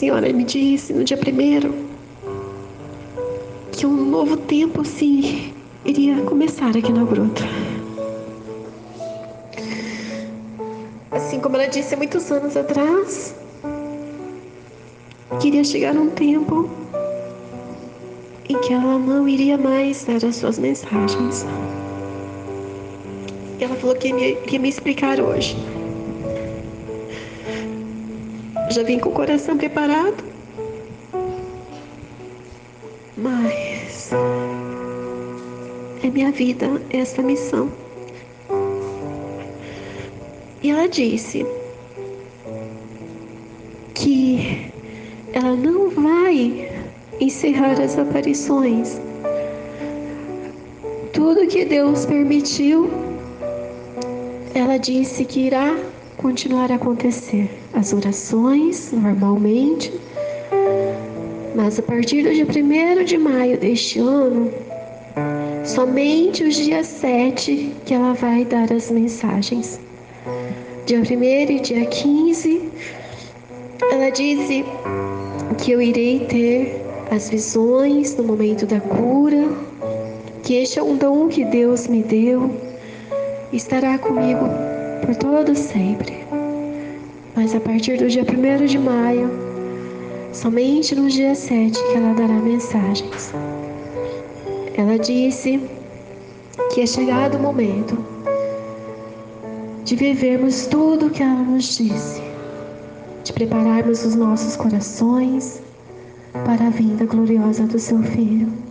Senhora me disse no dia primeiro que um novo tempo sim iria começar aqui na gruta. Assim como ela disse há muitos anos atrás, queria chegar um tempo em que ela não iria mais dar as suas mensagens. Ela falou que ia me, ia me explicar hoje. Já vim com o coração preparado. Mas é minha vida essa missão. E ela disse que ela não vai encerrar as aparições. Tudo que Deus permitiu, ela disse que irá continuar a acontecer as orações normalmente, mas a partir do dia 1 de maio deste ano, somente os dias 7 que ela vai dar as mensagens. Dia 1 e dia 15, ela disse que eu irei ter as visões no momento da cura, que este é um dom que Deus me deu, estará comigo por todo sempre. Mas a partir do dia 1 de maio, somente no dia 7 que ela dará mensagens. Ela disse que é chegado o momento de vivermos tudo o que ela nos disse, de prepararmos os nossos corações para a vinda gloriosa do seu Filho.